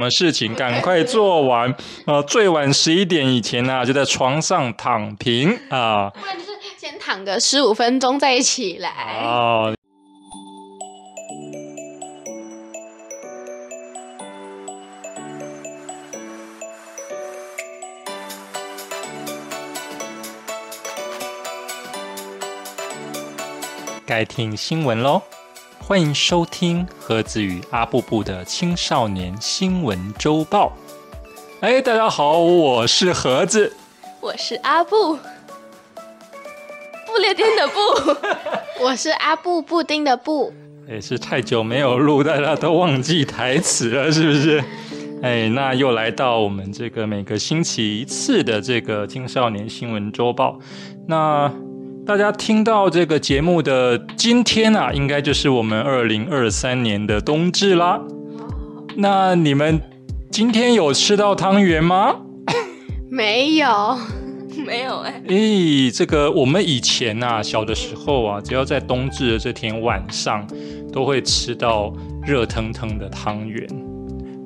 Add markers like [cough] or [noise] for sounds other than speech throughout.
什么事情赶快做完，呃，最晚十一点以前呢，就在床上躺平啊。不然就是先躺个十五分钟再起来。哦。该听新闻喽。欢迎收听盒子与阿布布的青少年新闻周报。哎，大家好，我是盒子，我是阿布，布列颠的布，[laughs] 我是阿布布丁的布。也是太久没有录，大家都忘记台词了，是不是？哎，那又来到我们这个每个星期一次的这个青少年新闻周报。那大家听到这个节目的今天啊，应该就是我们二零二三年的冬至啦。那你们今天有吃到汤圆吗？没有，[laughs] 没有哎。咦，这个我们以前啊，小的时候啊，只要在冬至的这天晚上，都会吃到热腾腾的汤圆。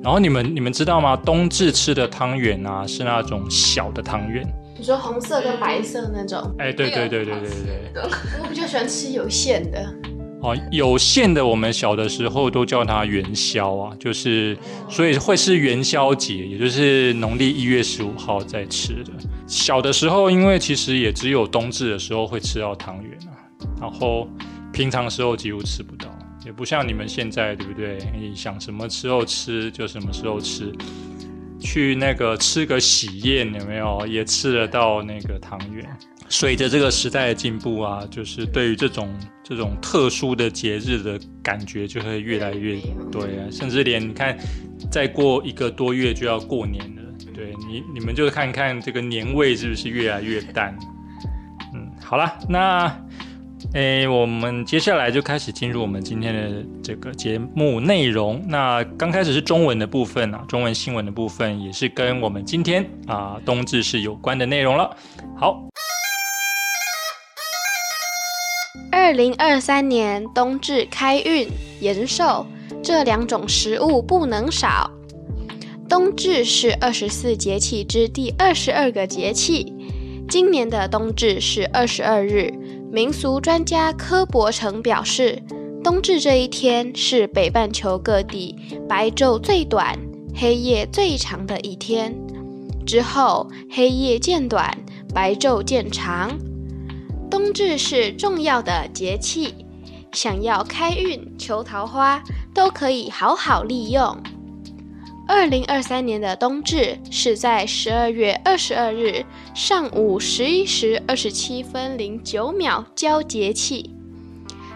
然后你们你们知道吗？冬至吃的汤圆啊，是那种小的汤圆。你说红色跟白色那种？哎，对对对对对对。我比较喜欢吃有馅的。哦，有馅的，我们小的时候都叫它元宵啊，就是所以会是元宵节，也就是农历一月十五号在吃的。小的时候，因为其实也只有冬至的时候会吃到汤圆啊，然后平常时候几乎吃不到，也不像你们现在，对不对？你想什么时候吃就什么时候吃。去那个吃个喜宴有没有？也吃得到那个汤圆。随着这个时代的进步啊，就是对于这种这种特殊的节日的感觉就会越来越对啊，甚至连你看，再过一个多月就要过年了，对你你们就看看这个年味是不是越来越淡？嗯，好了，那。诶，我们接下来就开始进入我们今天的这个节目内容。那刚开始是中文的部分啊，中文新闻的部分也是跟我们今天啊冬至是有关的内容了。好，二零二三年冬至开运延寿这两种食物不能少。冬至是二十四节气之第二十二个节气，今年的冬至是二十二日。民俗专家柯伯成表示，冬至这一天是北半球各地白昼最短、黑夜最长的一天。之后黑夜渐短，白昼渐长。冬至是重要的节气，想要开运、求桃花，都可以好好利用。二零二三年的冬至是在十二月二十二日上午十一时二十七分零九秒交节气，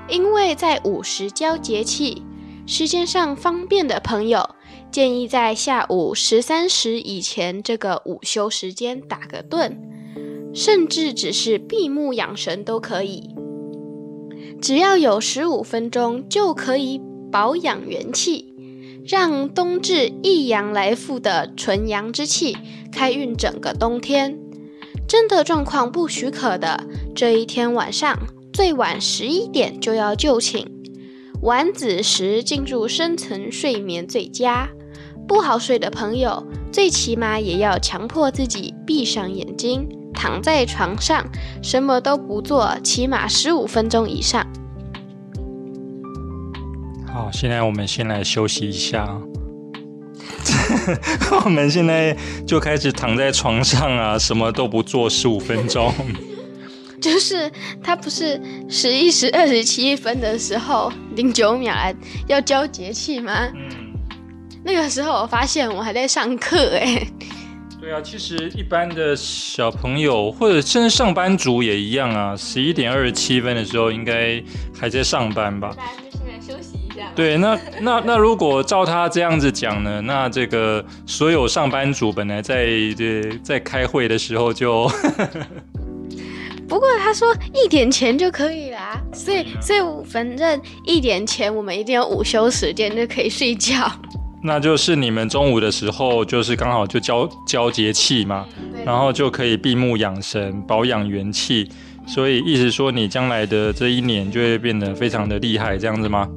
因为在午时交节气，时间上方便的朋友建议在下午十三时以前这个午休时间打个盹，甚至只是闭目养神都可以，只要有十五分钟就可以保养元气。让冬至一阳来复的纯阳之气开运整个冬天，真的状况不许可的，这一天晚上最晚十一点就要就寝，晚子时进入深层睡眠最佳。不好睡的朋友，最起码也要强迫自己闭上眼睛，躺在床上，什么都不做，起码十五分钟以上。好，现在我们先来休息一下。[laughs] 我们现在就开始躺在床上啊，什么都不做十五分钟。[laughs] 就是他不是十一时二十七分的时候零九秒来要交节气吗？嗯。那个时候我发现我还在上课哎。对啊，其实一般的小朋友或者甚至上班族也一样啊，十一点二十七分的时候应该还在上班吧。对，那那那如果照他这样子讲呢？那这个所有上班族本来在这在开会的时候就，不过他说一点前就可以啦，所以所以反正一点前我们一定有午休时间就可以睡觉。[laughs] 那就是你们中午的时候就是刚好就交交节气嘛，然后就可以闭目养神，保养元气。所以意思说你将来的这一年就会变得非常的厉害，这样子吗？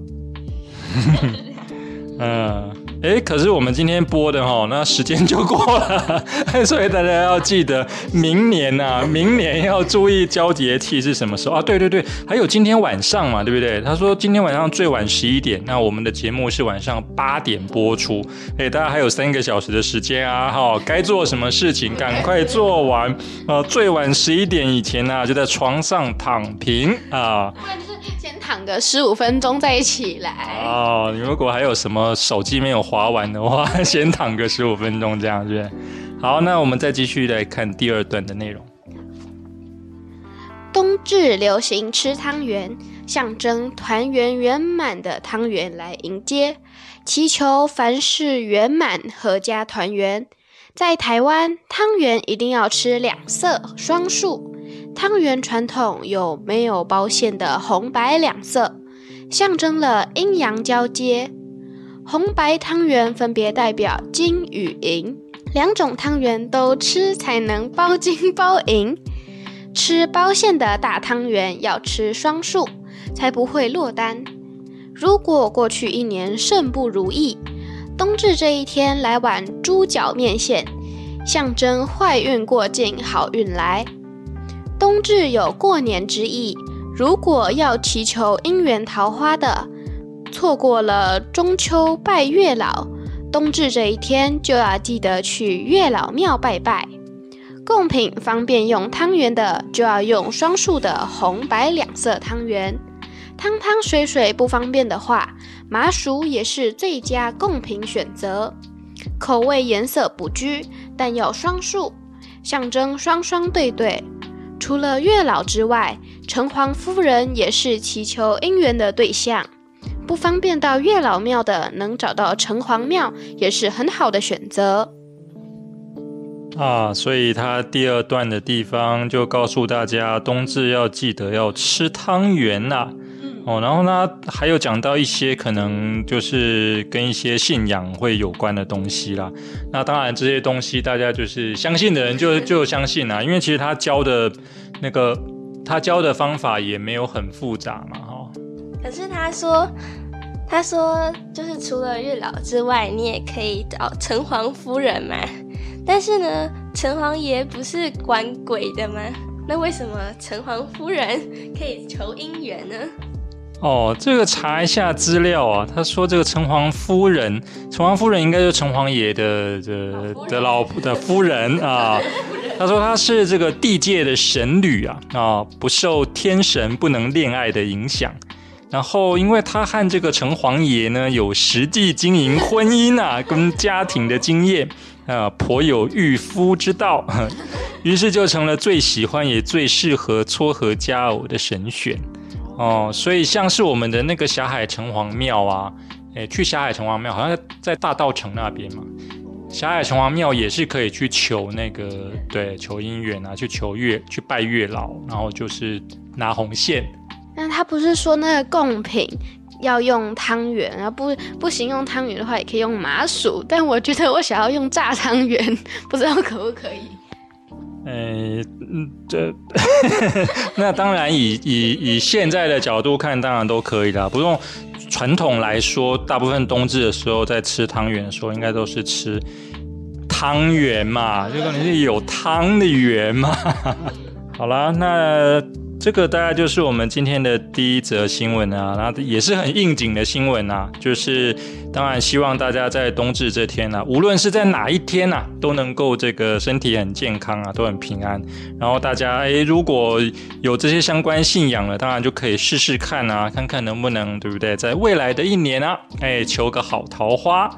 嗯，[laughs] 哎，可是我们今天播的哈，那时间就过了，[laughs] 所以大家要记得明年呐，明年要注意交节气是什么时候啊？对对对，还有今天晚上嘛，对不对？他说今天晚上最晚十一点，那我们的节目是晚上八点播出，哎，大家还有三个小时的时间啊，哈，该做什么事情赶快做完，呃，最晚十一点以前呢，就在床上躺平啊。先躺个十五分钟再起来哦。你如果还有什么手机没有划完的话，[laughs] 先躺个十五分钟这样子。好，那我们再继续来看第二段的内容。冬至流行吃汤圆，象征团圆圆满的汤圆来迎接，祈求凡事圆满、阖家团圆。在台湾，汤圆一定要吃两色双数。汤圆传统有没有包馅的红白两色，象征了阴阳交接。红白汤圆分别代表金与银，两种汤圆都吃才能包金包银。吃包馅的大汤圆要吃双数，才不会落单。如果过去一年甚不如意，冬至这一天来碗猪脚面线，象征坏运过境，好运来。冬至有过年之意，如果要祈求姻缘桃花的，错过了中秋拜月老，冬至这一天就要记得去月老庙拜拜。贡品方便用汤圆的，就要用双数的红白两色汤圆；汤汤水水不方便的话，麻薯也是最佳贡品选择。口味颜色不拘，但要双数，象征双双对对。除了月老之外，城隍夫人也是祈求姻缘的对象。不方便到月老庙的，能找到城隍庙也是很好的选择。啊，所以他第二段的地方就告诉大家，冬至要记得要吃汤圆呐。哦，然后呢，还有讲到一些可能就是跟一些信仰会有关的东西啦。那当然这些东西大家就是相信的人就就相信啦，因为其实他教的那个他教的方法也没有很复杂嘛，哈。可是他说他说就是除了月老之外，你也可以找城隍夫人嘛。但是呢，城隍爷不是管鬼的吗？那为什么城隍夫人可以求姻缘呢？哦，这个查一下资料啊。他说这个城隍夫人，城隍夫人应该就是城隍爷的的的老婆的夫人啊。他说他是这个地界的神女啊啊，不受天神不能恋爱的影响。然后因为他和这个城隍爷呢有实际经营婚姻啊 [laughs] 跟家庭的经验啊，颇有御夫之道，于是就成了最喜欢也最适合撮合佳偶的神选。哦，所以像是我们的那个霞海城隍庙啊，诶，去霞海城隍庙好像在大道城那边嘛。霞海城隍庙也是可以去求那个，对，求姻缘啊，去求月，去拜月老，然后就是拿红线。那他不是说那个贡品要用汤圆，然后不不行用汤圆的话，也可以用麻薯。但我觉得我想要用炸汤圆，[laughs] 不知道可不可以。呃，这 [laughs] 那当然以以以现在的角度看，当然都可以的。不用传统来说，大部分冬至的时候在吃汤圆的时候，应该都是吃汤圆嘛，就可能是有汤的圆嘛。[laughs] 好啦，那。这个大概就是我们今天的第一则新闻啊，那也是很应景的新闻啊，就是当然希望大家在冬至这天呢，无论是在哪一天呐，都能够这个身体很健康啊，都很平安。然后大家诶，如果有这些相关信仰了，当然就可以试试看啊，看看能不能对不对，在未来的一年啊，哎，求个好桃花。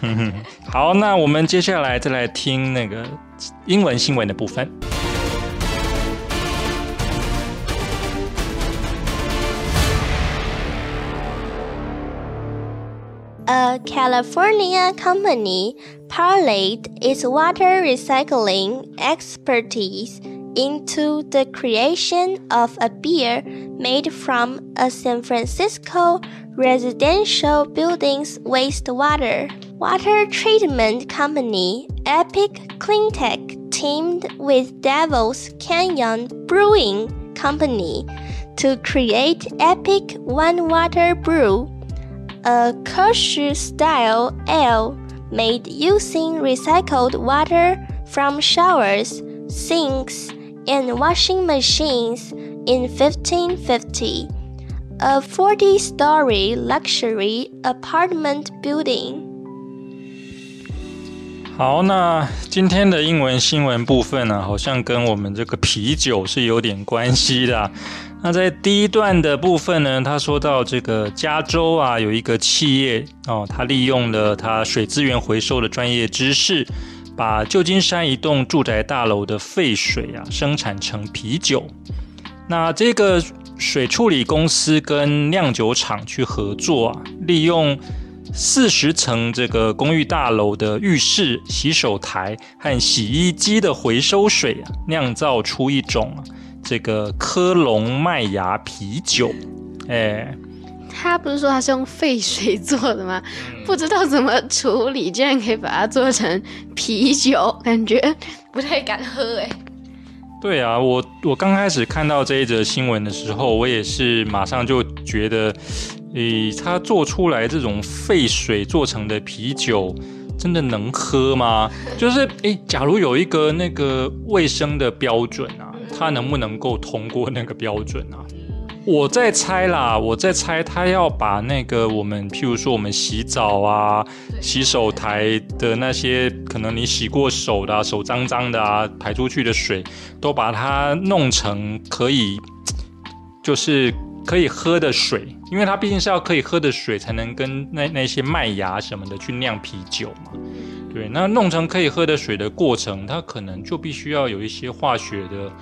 哼 [laughs] 哼好，那我们接下来再来听那个英文新闻的部分。A California company parlayed its water recycling expertise into the creation of a beer made from a San Francisco residential building's wastewater. Water treatment company Epic Cleantech teamed with Devil's Canyon Brewing Company to create Epic One Water Brew a Kirsch style ale made using recycled water from showers, sinks, and washing machines in 1550. A 40 story luxury apartment building. 好，那今天的英文新闻部分呢，好像跟我们这个啤酒是有点关系的。 那在第一段的部分呢，他说到这个加州啊，有一个企业哦，他利用了他水资源回收的专业知识，把旧金山一栋住宅大楼的废水啊，生产成啤酒。那这个水处理公司跟酿酒厂去合作啊，利用四十层这个公寓大楼的浴室、洗手台和洗衣机的回收水啊，酿造出一种。这个科隆麦芽啤酒，哎，他不是说他是用沸水做的吗？不知道怎么处理，竟然可以把它做成啤酒，感觉不太敢喝哎。对啊，我我刚开始看到这一则新闻的时候，我也是马上就觉得，诶，他做出来这种沸水做成的啤酒，真的能喝吗？就是，诶，假如有一个那个卫生的标准啊。他能不能够通过那个标准啊？我在猜啦，我在猜他要把那个我们，譬如说我们洗澡啊、洗手台的那些可能你洗过手的、手脏脏的啊，排出去的水，都把它弄成可以，就是可以喝的水，因为它毕竟是要可以喝的水，才能跟那那些麦芽什么的去酿啤酒嘛。对，那弄成可以喝的水的过程，它可能就必须要有一些化学的。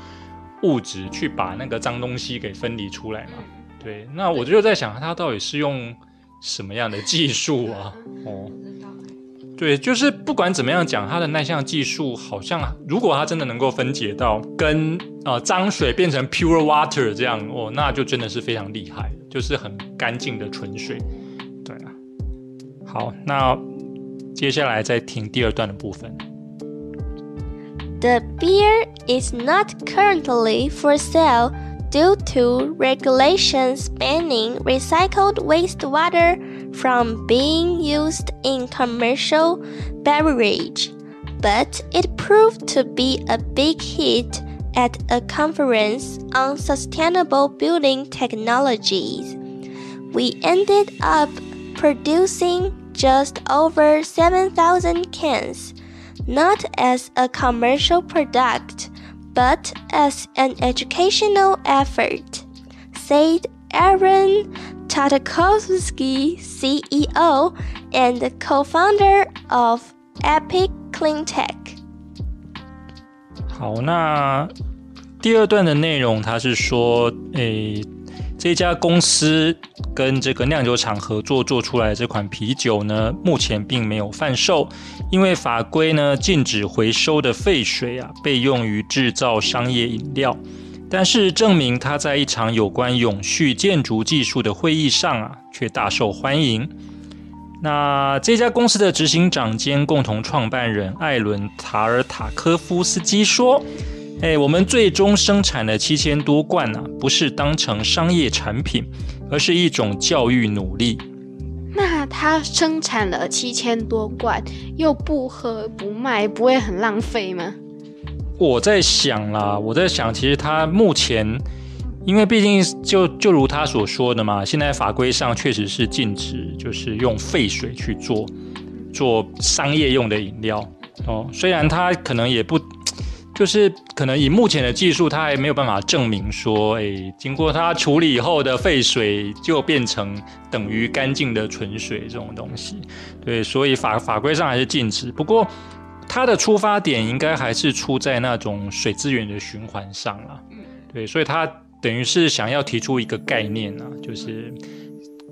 物质去把那个脏东西给分离出来嘛？对，那我就在想，它到底是用什么样的技术啊？哦，对，就是不管怎么样讲，它的那项技术好像，如果它真的能够分解到跟呃脏水变成 pure water 这样哦，那就真的是非常厉害，就是很干净的纯水。对啊，好，那接下来再听第二段的部分。The beer is not currently for sale due to regulations banning recycled wastewater from being used in commercial beverage, but it proved to be a big hit at a conference on sustainable building technologies. We ended up producing just over 7,000 cans not as a commercial product, but as an educational effort, said Aaron Tatakovsky, CEO and co-founder of Epic Cleantech。好，那第二段的内容，他是说，诶， 这家公司跟这个酿酒厂合作做出来这款啤酒呢，目前并没有贩售，因为法规呢禁止回收的废水啊被用于制造商业饮料。但是证明他在一场有关永续建筑技术的会议上啊，却大受欢迎。那这家公司的执行长兼共同创办人艾伦塔尔塔科夫斯基说。哎，我们最终生产了七千多罐呢，不是当成商业产品，而是一种教育努力。那他生产了七千多罐，又不喝不卖，不会很浪费吗？我在想啦，我在想，其实他目前，因为毕竟就就如他所说的嘛，现在法规上确实是禁止，就是用废水去做做商业用的饮料哦。虽然他可能也不。就是可能以目前的技术，它还没有办法证明说，哎，经过它处理以后的废水就变成等于干净的纯水这种东西。对，所以法法规上还是禁止。不过它的出发点应该还是出在那种水资源的循环上了。对，所以它等于是想要提出一个概念啊，就是。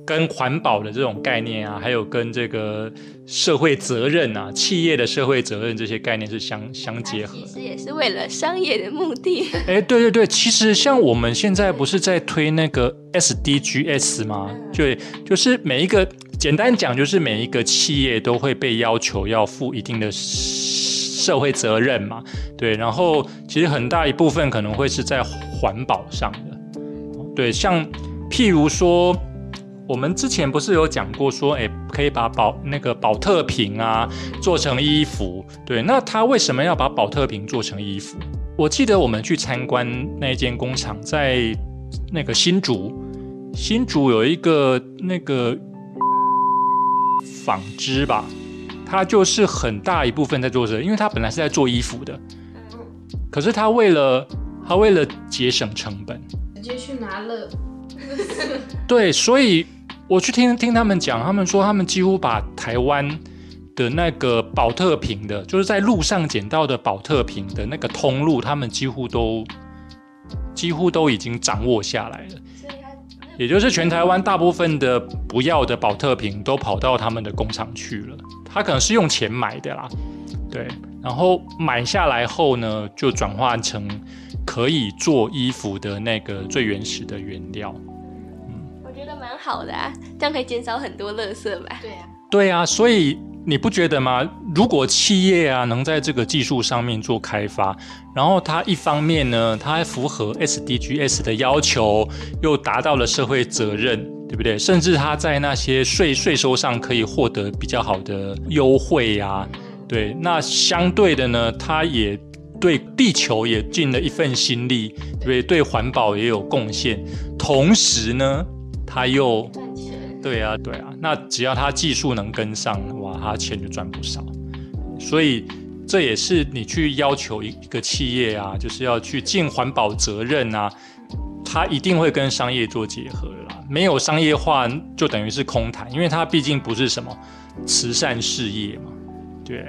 跟环保的这种概念啊，还有跟这个社会责任啊，企业的社会责任这些概念是相相结合。其实也是为了商业的目的。[laughs] 哎，对对对，其实像我们现在不是在推那个 SDGs 吗？对，就是每一个简单讲，就是每一个企业都会被要求要负一定的社会责任嘛。对，然后其实很大一部分可能会是在环保上的。对，像譬如说。我们之前不是有讲过说，哎，可以把保那个保特瓶啊做成衣服，对，那他为什么要把保特瓶做成衣服？我记得我们去参观那一间工厂，在那个新竹，新竹有一个那个纺织吧，它就是很大一部分在做这，因为它本来是在做衣服的，可是它为了它为了节省成本，直接去拿了。对，所以我去听听他们讲，他们说他们几乎把台湾的那个保特瓶的，就是在路上捡到的保特瓶的那个通路，他们几乎都几乎都已经掌握下来了。也就是全台湾大部分的不要的保特瓶都跑到他们的工厂去了。他可能是用钱买的啦，对，然后买下来后呢，就转换成可以做衣服的那个最原始的原料。蛮好的啊，这样可以减少很多垃圾吧？对呀，对啊，所以你不觉得吗？如果企业啊能在这个技术上面做开发，然后它一方面呢，它还符合 SDGs 的要求，又达到了社会责任，对不对？甚至它在那些税税收上可以获得比较好的优惠呀，对，那相对的呢，它也对地球也尽了一份心力，对不对？对环保也有贡献，同时呢。他又对啊，对啊，那只要他技术能跟上，哇，他钱就赚不少。所以这也是你去要求一个企业啊，就是要去尽环保责任啊，他一定会跟商业做结合啦。没有商业化，就等于是空谈，因为它毕竟不是什么慈善事业嘛，对。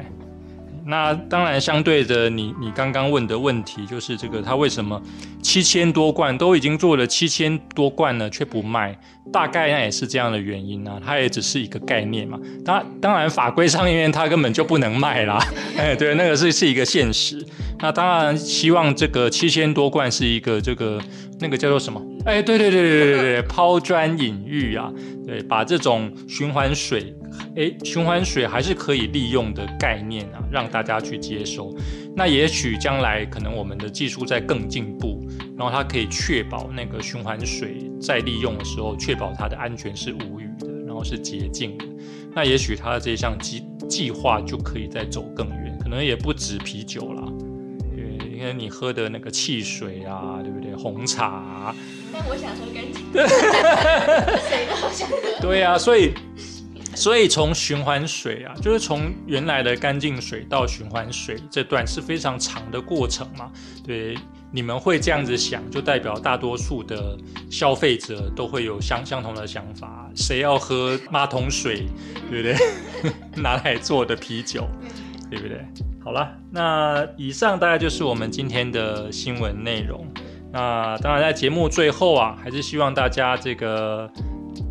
那当然，相对的，你你刚刚问的问题就是这个，他为什么七千多罐都已经做了七千多罐了却不卖？大概那也是这样的原因啊，它也只是一个概念嘛。当当然法规上面它根本就不能卖啦。哎，对，那个是是一个现实。那当然希望这个七千多罐是一个这个那个叫做什么？哎，对对对对对对，抛砖引玉啊，对，把这种循环水。哎，循环水还是可以利用的概念啊，让大家去接收。那也许将来可能我们的技术在更进步，然后它可以确保那个循环水在利用的时候，确保它的安全是无虞的，然后是洁净的。那也许它的这项计计划就可以再走更远，可能也不止啤酒啦，对，因为你喝的那个汽水啊，对不对？红茶。但我想喝干净。[laughs] 谁都想喝。对啊，所以。所以从循环水啊，就是从原来的干净水到循环水这段是非常长的过程嘛。对，你们会这样子想，就代表大多数的消费者都会有相相同的想法。谁要喝马桶水，对不对？[laughs] 拿来做的啤酒，对不对？好了，那以上大概就是我们今天的新闻内容。那当然，在节目最后啊，还是希望大家这个。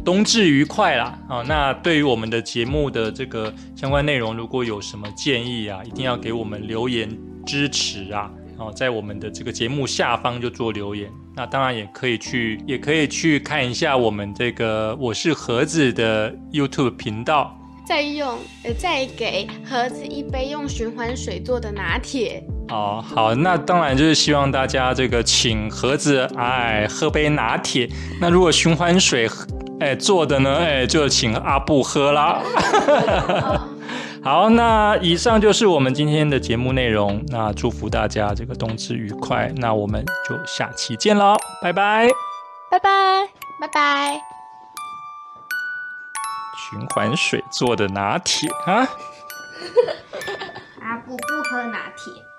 冬至愉快啦！啊，那对于我们的节目的这个相关内容，如果有什么建议啊，一定要给我们留言支持啊！哦，在我们的这个节目下方就做留言。那当然也可以去，也可以去看一下我们这个我是盒子的 YouTube 频道。再用呃，再给盒子一杯用循环水做的拿铁。哦，好，那当然就是希望大家这个请盒子哎喝杯拿铁。那如果循环水。哎，做的呢？哎，就请阿布喝啦。[laughs] 好，那以上就是我们今天的节目内容。那祝福大家这个冬至愉快。那我们就下期见喽，拜拜，拜拜，拜拜。循环水做的拿铁啊？[laughs] 阿布不喝拿铁。